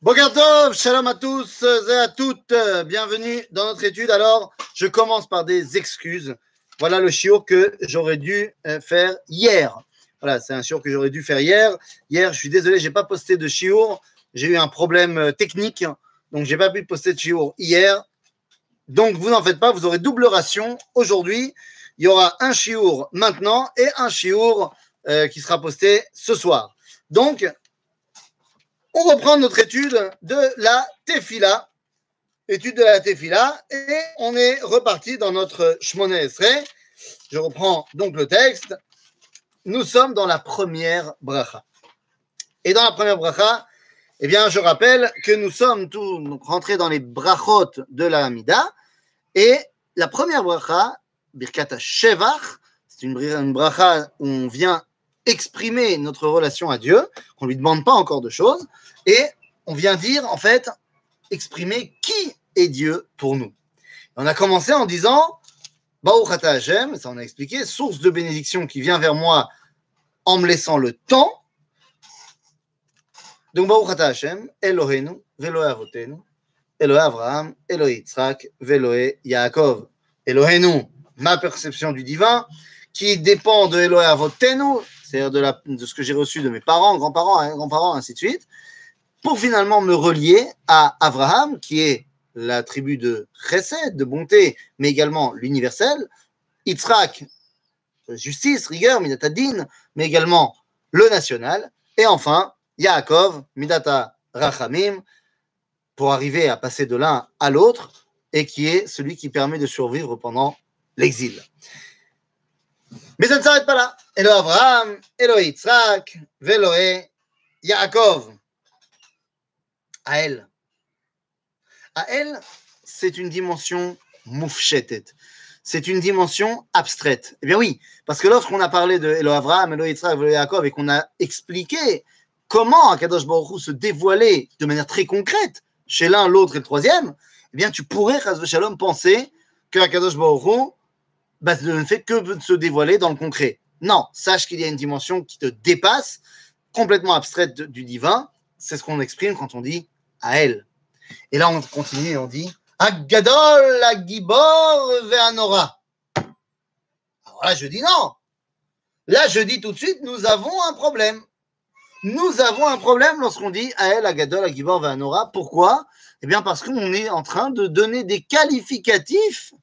Bogartov, shalom à tous et à toutes, bienvenue dans notre étude. Alors, je commence par des excuses. Voilà le chiot que j'aurais dû euh, faire hier. Voilà, c'est un chiot que j'aurais dû faire hier. Hier, je suis désolé, j'ai pas posté de chiot. J'ai eu un problème euh, technique, donc j'ai pas pu poster de chiot hier. Donc, vous n'en faites pas, vous aurez double ration aujourd'hui. Il y aura un chiour maintenant et un chiour euh, qui sera posté ce soir. Donc, on reprend notre étude de la Tefila, étude de la Tefila, et on est reparti dans notre Shmone Esrei. Je reprends donc le texte. Nous sommes dans la première bracha. Et dans la première bracha, eh bien, je rappelle que nous sommes tous rentrés dans les brachot de la Hamida. Et la première bracha, Birkat Shevach, c'est une bracha où on vient exprimer notre relation à Dieu, qu'on ne lui demande pas encore de choses, et on vient dire, en fait, exprimer qui est Dieu pour nous. On a commencé en disant, Baruch Hashem, ça on a expliqué, source de bénédiction qui vient vers moi en me laissant le temps. Donc, Baruch Hashem, Elohenu, Veloé Avotenu, Elohe Abraham, Elohe Yitzhak, Veloé Yaakov. Elohenu, ma perception du divin, qui dépend de Elohe Avotenu, c'est-à-dire de, ce que j'ai reçu de mes parents, grands-parents, hein, grands-parents, ainsi de suite, pour finalement me relier à Abraham, qui est la tribu de Chesed, de bonté, mais également l'universel, Yitzhak, justice, rigueur, Midatadin, mais également le national, et enfin Yaakov, Midata Rachamim, pour arriver à passer de l'un à l'autre, et qui est celui qui permet de survivre pendant l'exil. Mais ça ne s'arrête pas là. Elo Abraham, Elo Yitzhak, Veloé, Yaakov. À elle. À elle, c'est une dimension moufchetet. C'est une dimension abstraite. Eh bien oui, parce que lorsqu'on a parlé de Elo Abraham, Elo Yitzhak, Yaakov et qu'on a expliqué comment Akadosh Baruch se dévoilait de manière très concrète chez l'un, l'autre et le troisième, eh bien tu pourrais, Chaz Shalom, penser que Akadosh Baruch bah, ne fait que se dévoiler dans le concret. Non, sache qu'il y a une dimension qui te dépasse, complètement abstraite du divin. C'est ce qu'on exprime quand on dit à elle. Et là, on continue et on dit Agadol, Agibor, Veanora. Alors là, je dis non. Là, je dis tout de suite nous avons un problème. Nous avons un problème lorsqu'on dit à elle, Agadol, Agibor, Veanora. Pourquoi? Eh bien, parce qu'on est en train de donner des qualificatifs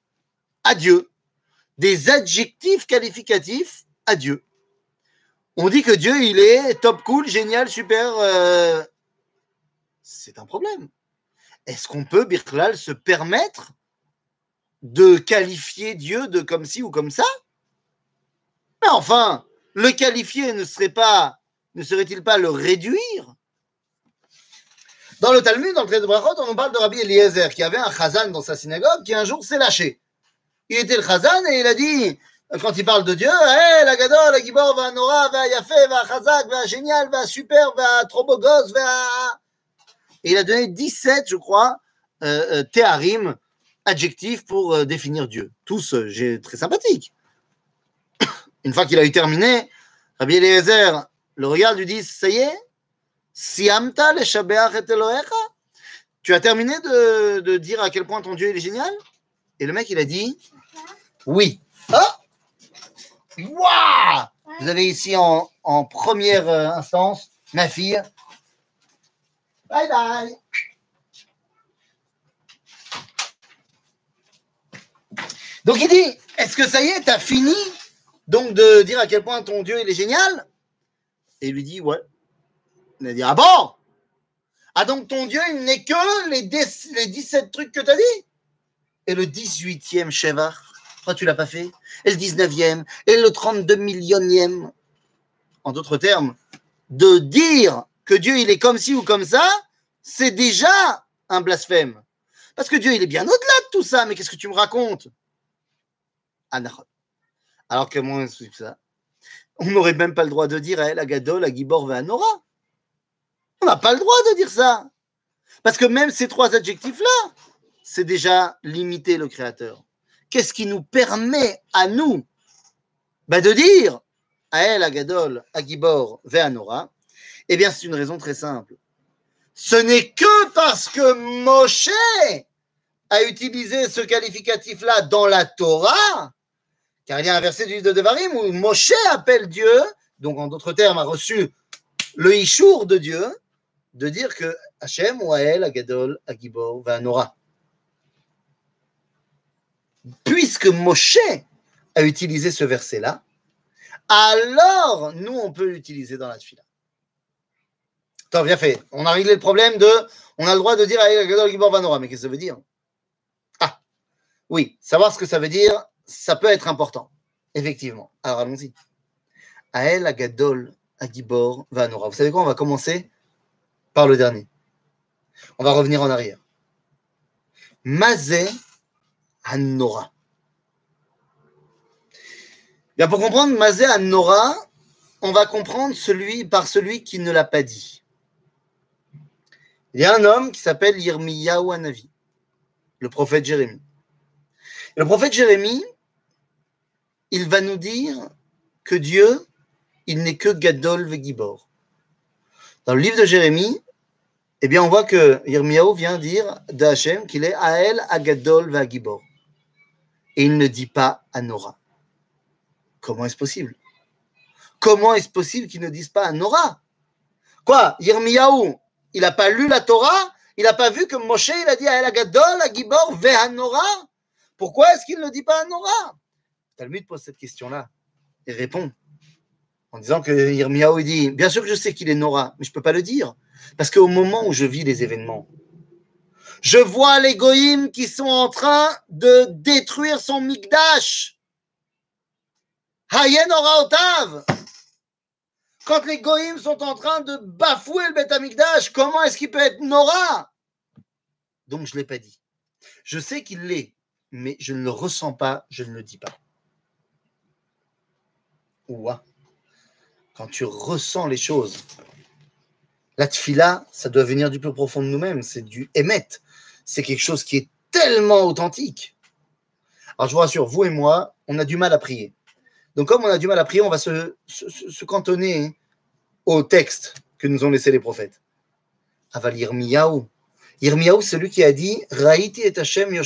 à Dieu, des adjectifs qualificatifs à Dieu. On dit que Dieu, il est top cool, génial, super. Euh... C'est un problème. Est-ce qu'on peut, Birklal, se permettre de qualifier Dieu de comme ci ou comme ça? Mais enfin, le qualifier ne serait pas, ne serait-il pas le réduire? Dans le Talmud, dans le traité de Brachot, on parle de Rabbi Eliezer qui avait un chazan dans sa synagogue qui un jour s'est lâché. Il était le chazan et il a dit quand il parle de Dieu, hey, la gadol, la gibor, va nora, va yafé, va chazak, va génial, va super, va trop beau gosse, va. Et il a donné 17, je crois, euh, euh, théarim, adjectifs pour euh, définir Dieu. Tous très sympathiques. Une fois qu'il a eu terminé, Rabbi Eliezer le regarde, lui dit Ça y est, siamta le et Elohecha? Tu as terminé de, de dire à quel point ton Dieu est génial? Et le mec, il a dit Oui. Oh Waouh Vous avez ici en, en première euh, instance ma fille. Bye bye. Donc il dit, est-ce que ça y est, t'as fini donc de dire à quel point ton Dieu il est génial? Et il lui dit, ouais. Il a dit, ah bon? Ah donc ton Dieu il n'est que les, 10 les 17 trucs que t'as dit? Et le 18e Shevar pourquoi tu l'as pas fait? Et le 19e Et le 32 millionième En d'autres termes, de dire que Dieu il est comme ci ou comme ça, c'est déjà un blasphème. Parce que Dieu il est bien au-delà de tout ça, mais qu'est-ce que tu me racontes? Alors que moi, ça On n'aurait même pas le droit de dire à la Gadol, à Gibor, à Nora. On n'a pas le droit de dire ça. Parce que même ces trois adjectifs-là, c'est déjà limiter le Créateur qu'est-ce qui nous permet à nous bah, de dire à elle, à Gadol, à Gibor, Veanora Eh bien, c'est une raison très simple. ce n'est que parce que Moshe a utilisé ce qualificatif-là dans la Torah, car il y a un verset du livre de Devarim où Moshe appelle Dieu, donc en d'autres termes a reçu le Ishour de Dieu, de dire que Hachem, Wael, Agadol, Agibor, Vanora. Puisque Moshe a utilisé ce verset-là, alors nous, on peut l'utiliser dans la tfila. Tant bien fait. On a réglé le problème de. On a le droit de dire. Mais qu'est-ce que ça veut dire? Ah, oui, savoir ce que ça veut dire, ça peut être important. Effectivement. Alors allons-y. Ael, Agadol, Agibor, Vanora. Vous savez quoi? On va commencer par le dernier. On va revenir en arrière. Mazé Hanora. Bien, pour comprendre Mazé Hanora, on va comprendre celui par celui qui ne l'a pas dit. Il y a un homme qui s'appelle Yirmiyahu Hanavi, le prophète Jérémie. le prophète Jérémie, il va nous dire que Dieu, il n'est que Gadol Vegibor. Dans le livre de Jérémie, eh bien, on voit que Yirmiyahu vient dire d'Hachem qu'il est Ael Agadol Vagibor. Et il ne dit pas Anora. Comment est-ce possible? Comment est-ce possible qu'il ne dise pas Anora Quoi? Yirmiyahu, il n'a pas lu la Torah? Il n'a pas vu que Moshe, il a dit Ael Agadol Agibor Vehanora Pourquoi est-ce qu'il ne dit pas Anora Talmud pose cette question-là et répond en disant que Yirmiyahu dit Bien sûr que je sais qu'il est Nora, mais je ne peux pas le dire. Parce qu'au moment où je vis les événements, je vois les goïms qui sont en train de détruire son mikdash. Hayen Otav. Quand les goïms sont en train de bafouer le Beth Amikdash, comment est-ce qu'il peut être Nora? Donc je ne l'ai pas dit. Je sais qu'il l'est, mais je ne le ressens pas, je ne le dis pas. Ouah. Quand tu ressens les choses, la tfila, ça doit venir du plus profond de nous-mêmes, c'est du émet. C'est quelque chose qui est tellement authentique. Alors je vous rassure, vous et moi, on a du mal à prier. Donc comme on a du mal à prier, on va se, cantonner au texte que nous ont laissé les prophètes. Aval Yirmiyahu. C'est lui qui a dit et Hashem.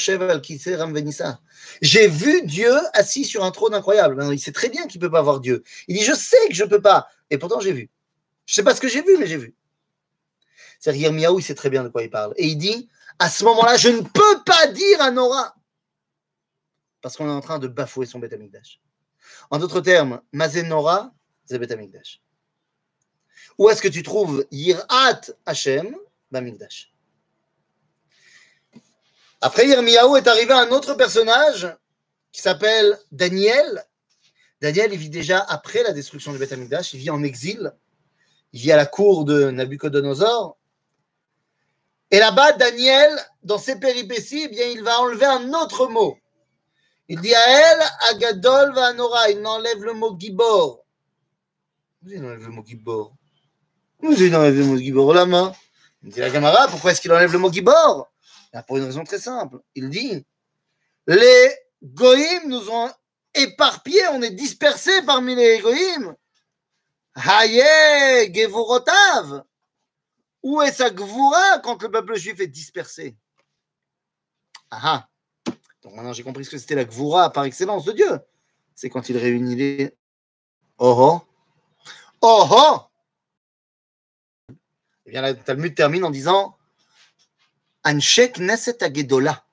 J'ai vu Dieu assis sur un trône incroyable. il sait très bien qu'il ne peut pas voir Dieu. Il dit Je sais que je ne peux pas. Et pourtant, j'ai vu. Je ne sais pas ce que j'ai vu, mais j'ai vu. C'est Yirmiyahu, il sait très bien de quoi il parle. Et il dit, à ce moment-là, je ne peux pas dire à Nora, parce qu'on est en train de bafouer son Beth En d'autres termes, Mazenora, c'est Beth Où est-ce que tu trouves Yirat Hashem Bamikdash Après Yirmiyahu est arrivé un autre personnage qui s'appelle Daniel. Daniel, il vit déjà après la destruction du Beth il vit en exil, il vit à la cour de Nabucodonosor, et là-bas, Daniel, dans ses péripéties, eh bien, il va enlever un autre mot. Il dit à elle, Agadol va Nora, il enlève le mot Gibor. Il enlève le mot Gibor. Il enlève le mot Gibor la main. Il dit la Gamara, pourquoi est-ce qu'il enlève le mot Gibor? Pour une raison très simple. Il dit, les Goïm nous ont éparpillés, on est dispersés parmi les Goïm. Haye, Gevorotav. Où est sa gvoura quand le peuple juif est dispersé? Ah ah Donc maintenant j'ai compris ce que c'était la gvoura par excellence de Dieu. C'est quand il réunit les. Oh oh Oh oh Eh bien, la Talmud termine en disant Anshek Neset Agedola.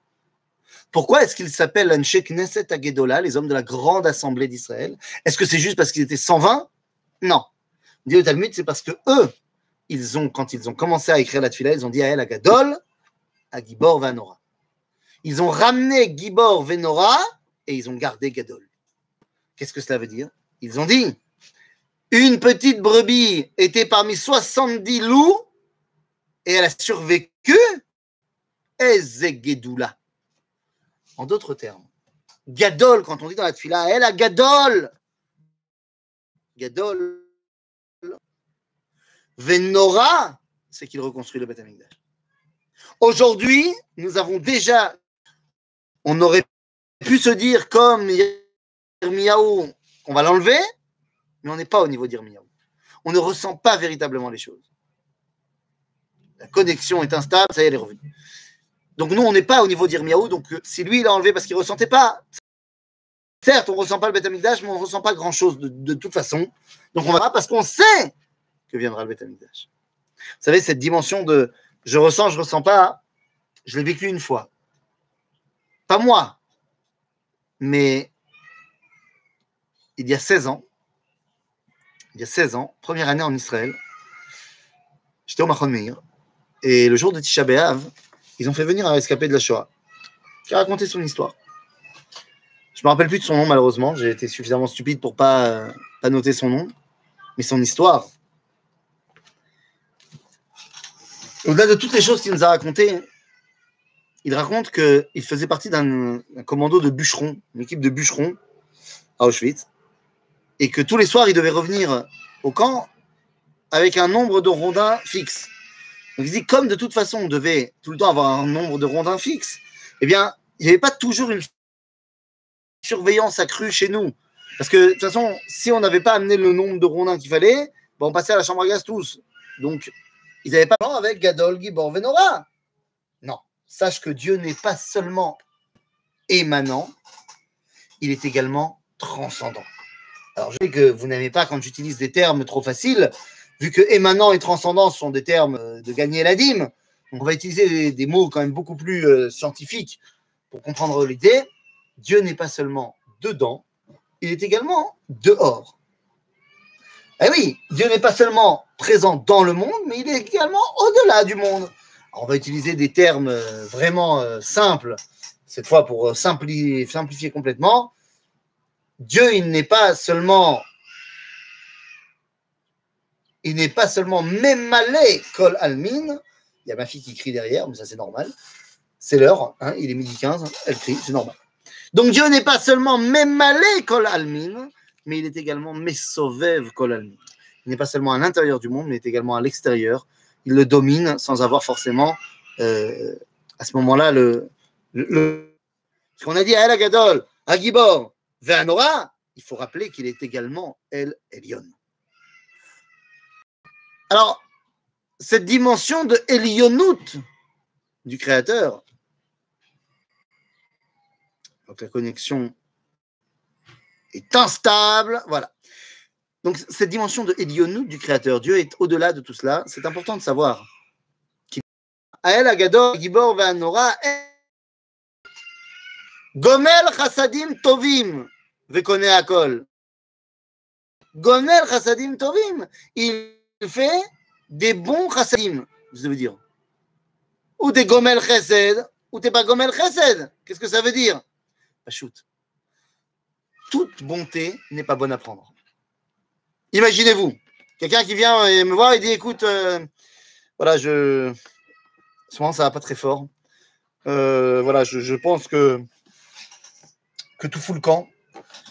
Pourquoi est-ce qu'il s'appelle Anshek Neset Agedola, les hommes de la grande assemblée d'Israël? Est-ce que c'est juste parce qu'ils étaient 120 Non. Dit le Talmud, c'est parce que eux, ils ont, quand ils ont commencé à écrire la tefila, ils ont dit à elle, à Gadol, à Gibor Venora. Ils ont ramené Gibor Venora et ils ont gardé Gadol. Qu'est-ce que cela veut dire? Ils ont dit une petite brebis était parmi 70 loups et elle a survécu. Ezegedoula. En d'autres termes, Gadol, quand on dit dans la tefila, elle a Gadol. Gadol, Venora, c'est qu'il reconstruit le Beth Aujourd'hui, nous avons déjà, on aurait pu se dire comme Yirmiyahu qu'on va l'enlever, mais on n'est pas au niveau d'Yirmiyahu. On ne ressent pas véritablement les choses. La connexion est instable, ça y est, elle est revenue. Donc nous, on n'est pas au niveau d'Irmiaou, donc euh, si lui, il a enlevé parce qu'il ne ressentait pas, certes, on ne ressent pas le Beth mais on ne ressent pas grand-chose de, de, toute façon. Donc on va parce qu'on sait que viendra le Beth Amikdash. Vous savez, cette dimension de je ressens, je ressens pas, je l'ai vécu une fois. Pas moi, mais il y a 16 ans, il y a 16 ans, première année en Israël, j'étais au Machon Meir, et le jour de Tisha B'Av, ils ont fait venir un rescapé de la Shoah, qui a raconté son histoire. Je ne me rappelle plus de son nom, malheureusement, j'ai été suffisamment stupide pour pas, pas noter son nom, mais son histoire. Au-delà de toutes les choses qu'il nous a racontées, il raconte qu'il faisait partie d'un commando de bûcherons, une équipe de bûcherons à Auschwitz, et que tous les soirs, il devait revenir au camp avec un nombre de rondins fixe. Donc il dit, comme de toute façon, on devait tout le temps avoir un nombre de rondins fixe, eh bien, il n'y avait pas toujours une surveillance accrue chez nous. Parce que de toute façon, si on n'avait pas amené le nombre de rondins qu'il fallait, bon, on passait à la chambre à gaz tous. Donc, ils n'avaient pas avec Gadol, Gibor, Venora. Non, sache que Dieu n'est pas seulement émanant, il est également transcendant. Alors, je sais que vous n'aimez pas quand j'utilise des termes trop faciles, vu que émanant et transcendant sont des termes de gagner la dîme. On va utiliser des, mots quand même beaucoup plus euh, scientifiques pour comprendre l'idée. Dieu n'est pas seulement dedans, il est également dehors. Eh oui, Dieu n'est pas seulement présent dans le monde, mais il est également au-delà du monde. On va utiliser des termes euh, vraiment euh, simples, cette fois pour simplifier, simplifier complètement. Dieu, il n'est pas seulement il n'est pas seulement mémalé kol almin. Il y a ma fille qui crie derrière, mais ça c'est normal. C'est l'heure, hein, il est midi 15, elle crie, c'est normal. Donc Dieu n'est pas seulement mémalé kol almin, mais il est également mesovev kol almin. Il n'est pas seulement à l'intérieur du monde, mais il est également à l'extérieur. Il le domine sans avoir forcément, euh, à ce moment-là, le, le, ce qu'on a dit à El Agadol, à Gibor, Ve'anora, il faut rappeler qu'il est également El Elion. Alors, cette dimension de Elionout du Créateur, donc la connexion instable, voilà. Donc cette dimension de Elionout du Créateur, Dieu est au-delà de tout cela, c'est important de savoir. Ael Agador, Gibor Ve'anora, Gomel Chassadim Tovim, Vekone Akol. Gomel Chassadim Tovim, il fait des bons chassadim, ça veut dire. Ou des gomel chesed, ou t'es pas gomel chesed. Qu'est-ce que ça veut dire? Shoot. Toute bonté n'est pas bonne à prendre. Imaginez-vous, quelqu'un qui vient me voir et dit écoute, euh, voilà, je. Souvent, ça va pas très fort. Euh, voilà, je, je, pense que, que tout fout le camp,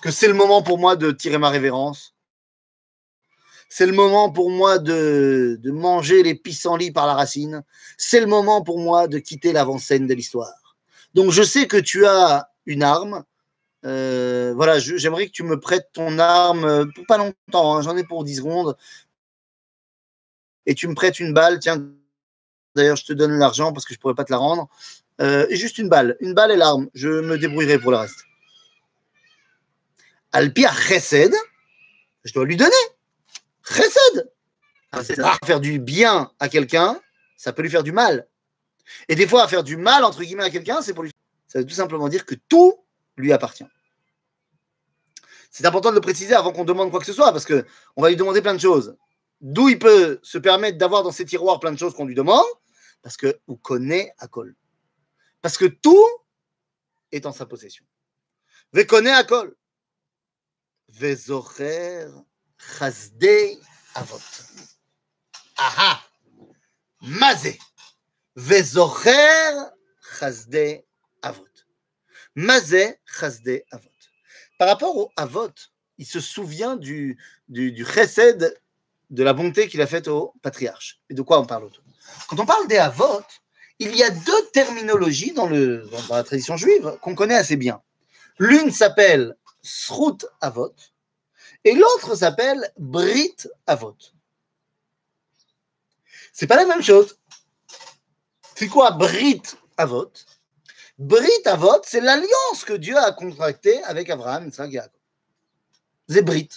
que c'est le moment pour moi de tirer ma révérence c'est le moment pour moi de, de manger les pissenlits par la racine. C'est le moment pour moi de quitter l'avant-scène de l'histoire. Donc, je sais que tu as une arme. Euh, voilà, j'aimerais que tu me prêtes ton arme pour pas longtemps. Hein, J'en ai pour 10 secondes. Et tu me prêtes une balle. Tiens, d'ailleurs, je te donne l'argent parce que je pourrais pas te la rendre. Euh, juste une balle. Une balle et l'arme. Je me débrouillerai pour le reste. Alpia Chesed, je dois lui donner. Chesed. Ah, faire du bien à quelqu'un, ça peut lui faire du mal. Et des fois, faire du mal, entre guillemets, à quelqu'un, c'est pour lui. Ça veut tout simplement dire que tout lui appartient. C'est important de le préciser avant qu'on demande quoi que ce soit, parce qu'on va lui demander plein de choses. D'où il peut se permettre d'avoir dans ses tiroirs plein de choses qu'on lui demande, parce que vous connaît à col. Parce que tout est en sa possession. Ve connaît à col. Vezocher Chazdei Avot. Aha! Mazé. Vezocher Chazdei Avot. Mazé Chazdei Avot. Par rapport au Avot, il se souvient du, du, de la bonté qu'il a faite au patriarche. Et de quoi on parle autour? Quand on parle des Avot, il y a deux terminologies dans la tradition juive qu'on connaît assez bien. L'une s'appelle Srut Avot, et l'autre s'appelle Brit Avot. C'est pas la même chose. C'est quoi Brit Avot Brit Avot, c'est l'alliance que Dieu a contractée avec Abraham, Isaac et Jacob. C'est Brit.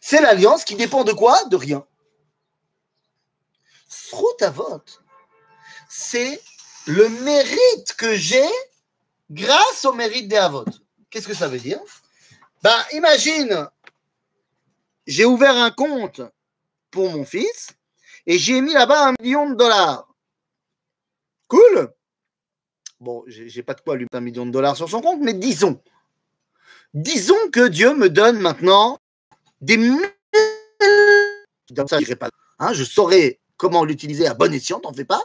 C'est l'alliance qui dépend de quoi? De rien. Srout Avot, c'est le mérite que j'ai grâce au mérite des Avot. Qu'est-ce que ça veut dire? Ben, imagine, j'ai ouvert un compte pour mon fils et j'ai mis là-bas un million de dollars. Cool? Bon, j'ai pas de quoi lui mettre un million de dollars sur son compte, mais disons, disons que Dieu me donne maintenant des ça, je pas. Hein, je saurais comment l'utiliser à bon escient, t'en fais pas.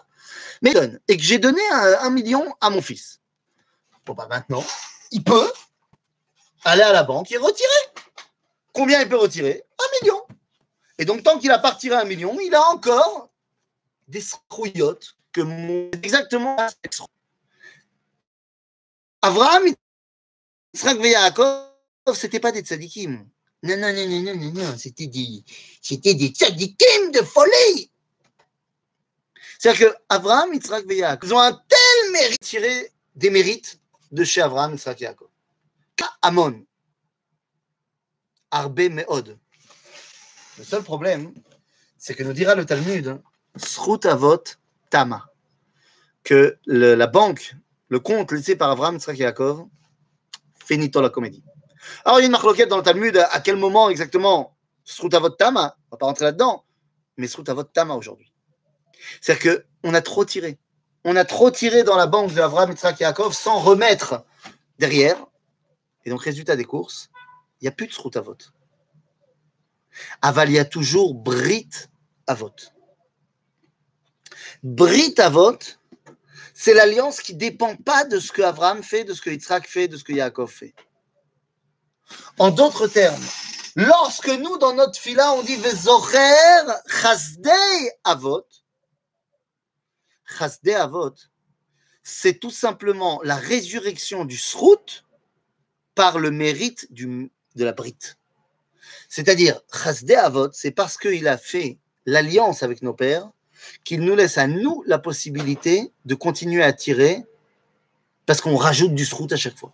Mais donne et que j'ai donné un, million à mon fils. Bon bah maintenant, il peut aller à la banque et retirer. Combien il peut retirer? Un million. Et donc, tant qu'il a pas retiré un million, il a encore des scrouillottes que mon... exactement Avraham, Yitzhak et Yaakov, c'était pas des tzadikim. Non, non, non, non, non, non, c'était des, c'était des tzadikim de folie. C'est-à-dire qu'Avraham, Yitzhak et ils ont un tel mérite tiré des mérites de chez Avraham, Yitzhak et Yaakov. Amon. Arbe Meod. Le seul problème, c'est que nous dira le Talmud, Srut Avot Tama, que la banque, le compte laissé par Abraham, Yitzhak Yaakov, la comédie. Alors, il y a une marque dans le Talmud, à quel moment exactement Srut Avot Tama, on va pas rentrer là-dedans, mais Srut Avot Tama aujourd'hui. C'est-à-dire qu'on a trop tiré. On a trop tiré dans la banque de Abraham, Yitzhak sans remettre derrière. Et donc, résultat des courses, il n'y a plus de Srut Avot. Aval, il y a toujours Brit Avot. Brit Avot, c'est l'alliance qui ne dépend pas de ce que Abraham fait, de ce que Yitzhak fait, de ce que Yaakov fait. En d'autres termes, lorsque nous, dans notre fila, on dit Vezocher Chasdei Avot, Chasdei Avot, c'est tout simplement la résurrection du Srout par le mérite de la Brite. C'est-à-dire, Chasdé Avot, c'est parce qu'il a fait l'alliance avec nos pères qu'il nous laisse à nous la possibilité de continuer à tirer parce qu'on rajoute du srout à chaque fois.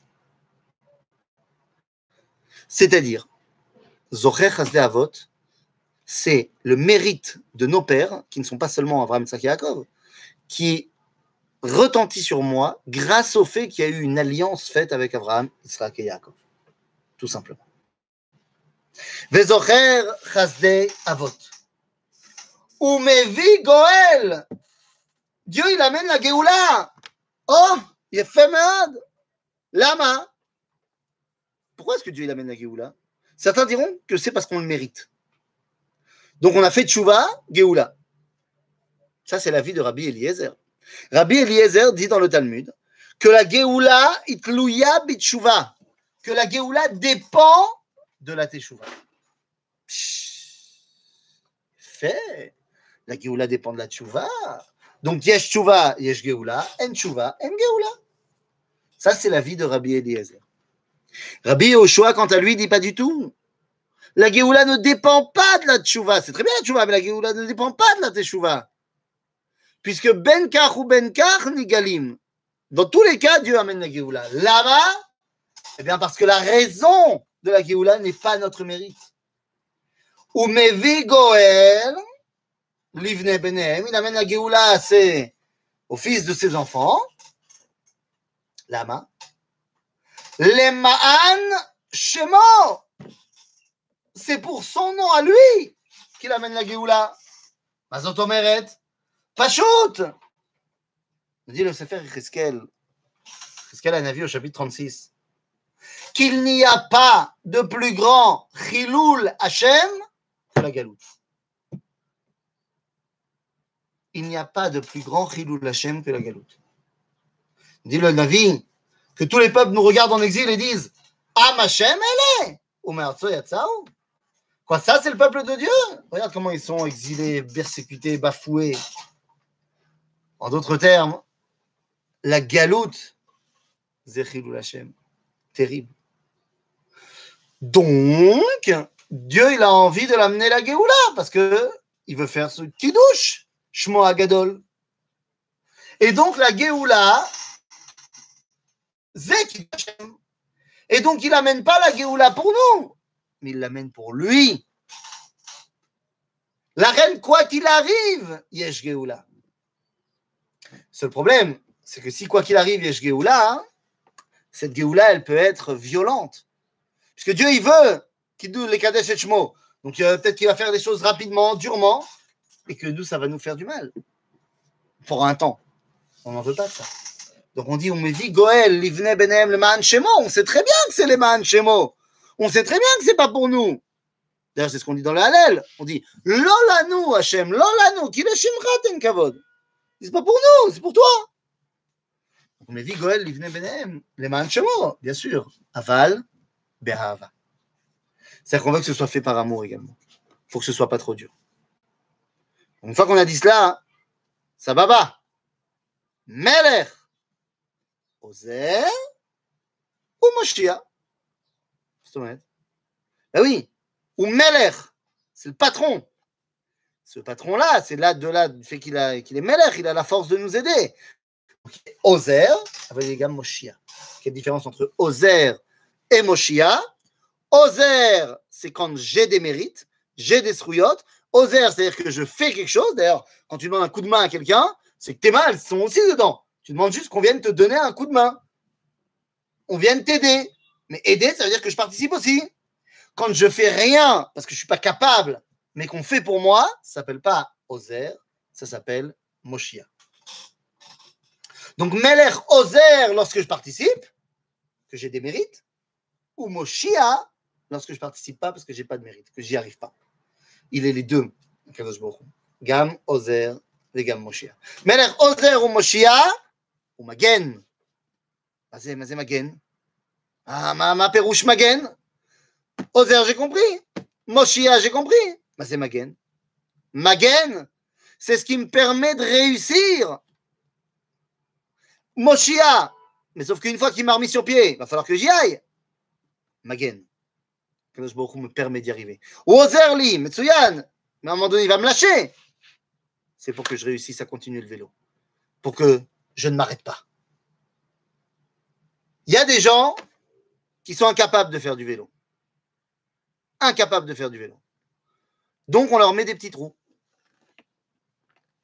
C'est-à-dire, Zocher Avot, c'est le mérite de nos pères, qui ne sont pas seulement Avram, et Yaakov, qui retentit sur moi grâce au fait qu'il y a eu une alliance faite avec Abraham, Yitzhak et Yaakov. Tout simplement. Vezocher Avot ou Mevi Goel. Dieu, il amène la Géoula. Oh, il est fait. Lama. Pourquoi est-ce que Dieu, il amène la Géoula? Certains diront que c'est parce qu'on le mérite. Donc on a fait Tchouva, Géoula. Ça, c'est l'avis de Rabbi Eliezer. Rabbi Eliezer dit dans le Talmud que la Géoula itluya bitshuva, que la Géoula dépend de la Teshuvah. Fait. La Géoula dépend de la Teshuvah. Donc, Yesh Teshuvah, Yesh Géoula, En Teshuvah, En. Ça, c'est la vie de Rabbi Eliezer. Rabbi Yoshua, quant à lui, dit pas du tout. La Géoula ne dépend pas de la Teshuvah. C'est très bien la Teshuvah, mais la Géoula ne dépend pas de la Teshuvah. Puisque Ben Kach ou Ben Kach, Nigalim. Dans tous les cas, Dieu amène la Géoula. Là-bas, eh bien, parce que la raison de la Géoula n'est pas notre mérite. Ou Goel, Livne Benem, il amène la Géoula au fils de ses enfants, Lama, Lemaan Shemo, c'est pour son nom à lui qu'il amène la Géoula. Mazotomeret, Pachout, dit le Sefer Cheskel, Cheskel a au chapitre 36 qu'il n'y a pas de plus grand Chiloul Hachem que la galoute. Il n'y a pas de plus grand Chiloul Hachem que la galoute. Dit le Navi que tous les peuples nous regardent en exil et disent Am Hachem, elle est Quoi, ça, c'est le peuple de Dieu? Regarde comment ils sont exilés, persécutés, bafoués. En d'autres termes, la galoute, c'est Chiloul Hachem. Terrible. Donc, Dieu, il a envie de l'amener la Géoula parce que il veut faire ce qui douche, Shmo Agadol, Et donc la Géoula, Zek. Et donc il n'amène pas la Géoula pour nous, mais il l'amène pour lui. La reine, quoi qu'il arrive, Yesh Géoula. Seul problème, c'est que si quoi qu'il arrive, Yesh Géoula, hein, cette Géoula, elle peut être violente. Puisque Dieu, il veut qu'il nous les Kadesh et Shmo. Donc euh, peut-être qu'il va faire des choses rapidement, durement, et que nous, ça va nous faire du mal. Pour un temps. On n'en veut pas ça. Donc on dit, on me dit, Goël, Livne Benem, le Mahan Shemo. On sait très bien que c'est les Mahan Shemo. On sait très bien que c'est pas pour nous. D'ailleurs, c'est ce qu'on dit dans le Hallel. On dit, Lolanu, Hachem, Shimrat en Kavod. C'est pas pour nous, c'est pour toi. On me dit, Goël, Livne Benem, le Mahan Shemo. Bien sûr. Aval, Behava. C'est-à-dire qu'on veut que ce soit fait par amour également. Il faut que ce soit pas trop dur. Une fois qu'on a dit cela, ça va bas. Melech, Ozer ou Moshiach. Ben oui, ou Melech, c'est le patron. Ce patron-là, c'est là de là, du fait qu'il qu'il est Melech, il a la force de nous aider. Ozer, avec les gars Moshiach. Quelle différence entre Ozer et Moshiach Ozer, c'est quand j'ai des mérites, j'ai des srouillottes. Ozer, c'est-à-dire que je fais quelque chose. D'ailleurs, quand tu demandes un coup de main à quelqu'un, c'est que tes mains, sont aussi dedans. Tu demandes juste qu'on vienne te donner un coup de main. On vienne t'aider. Mais aider, ça veut dire que je participe aussi. Quand je fais rien, parce que je ne suis pas capable, mais qu'on fait pour moi, ça s'appelle pas Ozer, ça s'appelle Moshia. Donc, Meler Ozer lorsque je participe, que j'ai des mérites, ou Moshia lorsque je participe pas parce que je n'ai pas de mérite, que j'y arrive pas. Il est les deux, Gam Ozer et Gam Moshia. Meler Ozer ou Moshia, ou Magen. Mazé, mazé Magen. Ah, ma, ma perouche Magen. Ozer, j'ai compris. Moshia, j'ai compris. Mazé Magen. Magen, c'est ce qui me permet de réussir. Moshia, mais sauf qu'une fois qu'il m'a remis sur pied, il va falloir que j'y aille. Magen. Kadosh Baruch me permet d'y arriver. Ozerli, Metsuyan, mais à un moment donné, il va me lâcher. C'est pour que je réussisse à continuer le vélo. Pour que je ne m'arrête pas. Il y a des gens qui sont incapables de faire du vélo. Incapables de faire du vélo. Donc, on leur met des petits trous.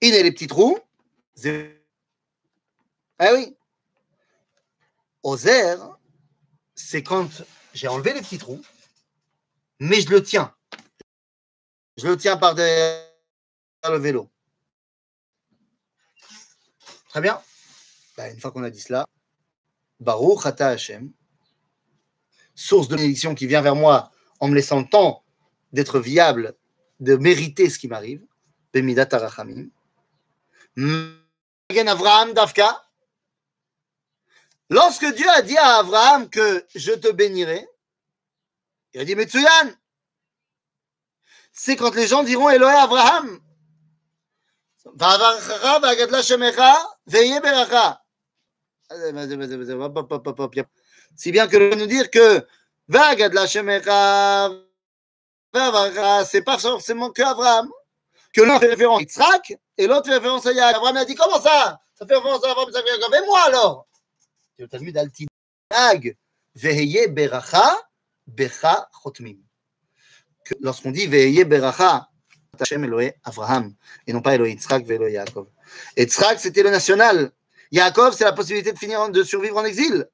Il est les petits trous. Ah oui. Ozer, c'est quand j'ai enlevé les petits trous, mais je le tiens. Je le tiens par derrière le vélo. Très bien. Ben, une fois qu'on a dit cela, Baruch Ata Hashem, source de bénédiction qui vient vers moi en me laissant le temps d'être viable, de mériter ce qui m'arrive, Bemidat Arachamim. Lorsque Dieu a dit à Abraham que je te bénirai, il a dit Metsuyan. C'est quand les gens diront Elohé Abraham. Si bien que nous dire que c'est pas forcément que Abraham. Que l'un fait référence à Yitzhak et l'autre fait référence à Yaakov. Abraham a dit Comment ça? Ça fait référence à Abraham, ça fait référence à moi alors? Le Altinag, Veheye Beracha, Becha Chotmim. Lorsqu'on dit Veheye Beracha, Hashem Eloé Avraham, et non pas Eloé Yitzhak, Eloé Yaakov. Yitzhak, c'était le national. Yaakov, c'est la possibilité de finir, de survivre en exil.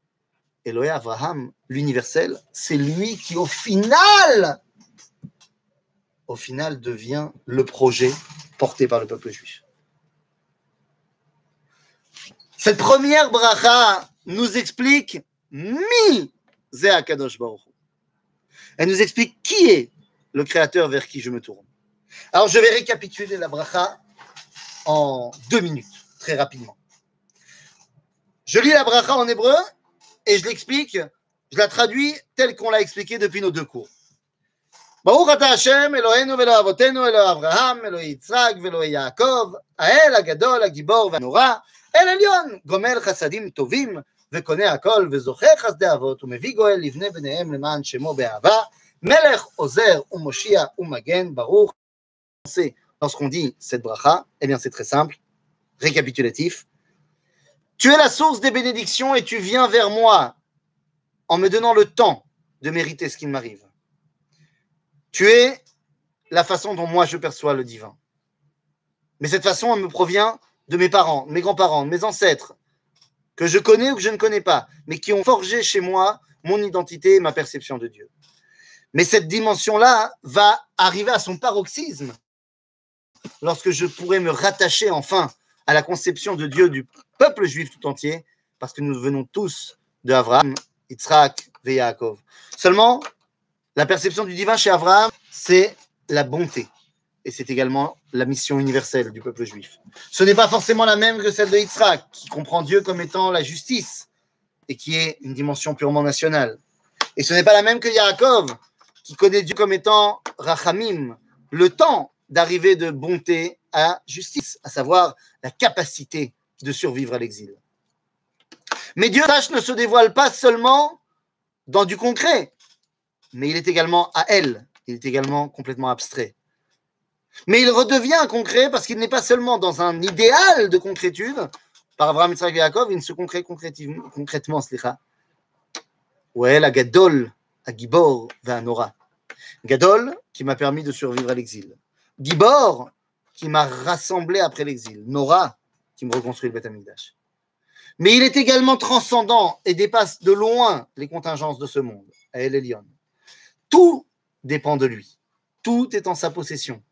Eloé Avraham, l'universel, c'est lui qui, au final, au final, devient le projet porté par le peuple juif. Cette première bracha nous explique Mi Kadosh Baruch. Elle nous explique qui est le créateur vers qui je me tourne. Alors je vais récapituler la bracha en deux minutes, très rapidement. Je lis la bracha en hébreu et je l'explique, je la traduis telle qu'on l'a expliqué depuis nos deux cours. ברוך אתה השם אלוהינו ואלוהי אבותינו אלוהי אברהם אלוהי יצחק ואלוהי יעקב האל הגדול הגיבור והנורא אל עליון גומל חסדים טובים וקונה הכל, וזוכה חסדי אבות, ומביא גואל לבני בניהם למען שמו באהבה, מלך עוזר ומושיע ומגן, ברוך. Lorsqu'on dit cette bracha, eh bien c'est très simple, récapitulatif. Tu es la source des bénédictions et tu viens vers moi en me donnant le temps de mériter ce qui m'arrive. Tu es la façon dont moi je perçois le divin. Mais cette façon, elle me provient de mes parents, de mes grands-parents, de mes ancêtres, que je connais ou que je ne connais pas, mais qui ont forgé chez moi mon identité et ma perception de Dieu. Mais cette dimension-là va arriver à son paroxysme lorsque je pourrai me rattacher enfin à la conception de Dieu du peuple juif tout entier, parce que nous venons tous de Abraham, Yitzhak Yaakov. Seulement, la perception du divin chez Abraham, c'est la bonté. Et c'est également la mission universelle du peuple juif. Ce n'est pas forcément la même que celle de Yitzhak, qui comprend Dieu comme étant la justice et qui est une dimension purement nationale. Et ce n'est pas la même que Yaakov, qui connaît Dieu comme étant Rachamim, le temps d'arriver de bonté à justice, à savoir la capacité de survivre à l'exil. Mais Dieu ne se dévoile pas seulement dans du concret, mais il est également à elle, il est également complètement abstrait. Mais il redevient concret parce qu'il n'est pas seulement dans un idéal de concrétude, par Abraham Yitzhak Yaakov, il se concret concrètement, Ouais, la Gadol, à Gibor, Nora. Gadol, qui m'a permis de survivre à l'exil. Gibor, qui m'a rassemblé après l'exil. Nora, qui me reconstruit le Beth. Mais il est également transcendant et dépasse de loin les contingences de ce monde, à El Elyon. Tout dépend de lui. Tout est en sa possession.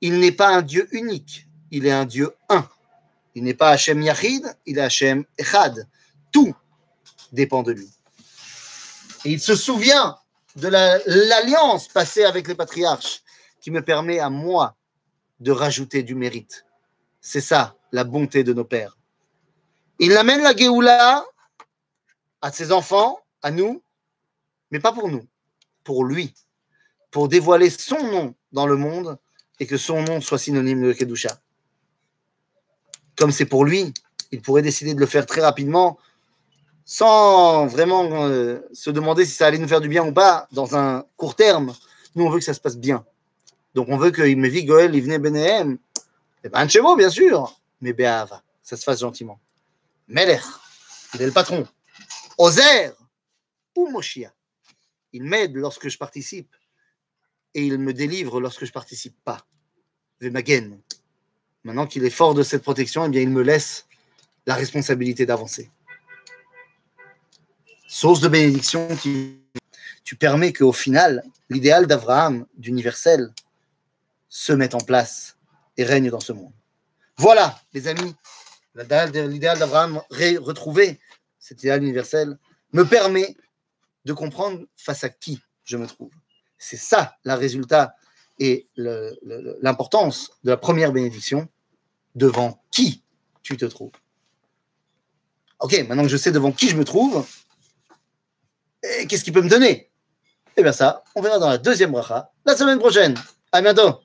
Il n'est pas un Dieu unique, il est un Dieu un. Il n'est pas Hachem Yahid, il est Hachem Echad. Tout dépend de lui. Et il se souvient de l'alliance passée avec les patriarches qui me permet à moi de rajouter du mérite. C'est ça, la bonté de nos pères. Il amène la Géoula à ses enfants, à nous, mais pas pour nous, pour lui, pour dévoiler son nom dans le monde et que son nom soit synonyme de Kedusha. Comme c'est pour lui, il pourrait décider de le faire très rapidement sans vraiment euh, se demander si ça allait nous faire du bien ou pas dans un court terme. Nous, on veut que ça se passe bien. Donc, on veut qu'il me dit Goël, il venait Benéhem. Et ben, moi, bien sûr, mais Béava, ça se fasse gentiment. Meler, il est le patron. Ozer ou Moshia, il m'aide lorsque je participe et il me délivre lorsque je participe pas. Vemagen. Maintenant qu'il est fort de cette protection, eh bien, il me laisse la responsabilité d'avancer. Source de bénédiction qui tu permets qu'au final, l'idéal d'Abraham, d'universel, se mette en place et règne dans ce monde. Voilà, les amis, l'idéal d'Abraham retrouvé, cet idéal universel, me permet de comprendre face à qui je me trouve. C'est ça le résultat et l'importance de la première bénédiction, devant qui tu te trouves? Ok, maintenant que je sais devant qui je me trouve, qu'est-ce qu'il peut me donner? Eh bien ça, on verra dans la deuxième bracha la semaine prochaine. À bientôt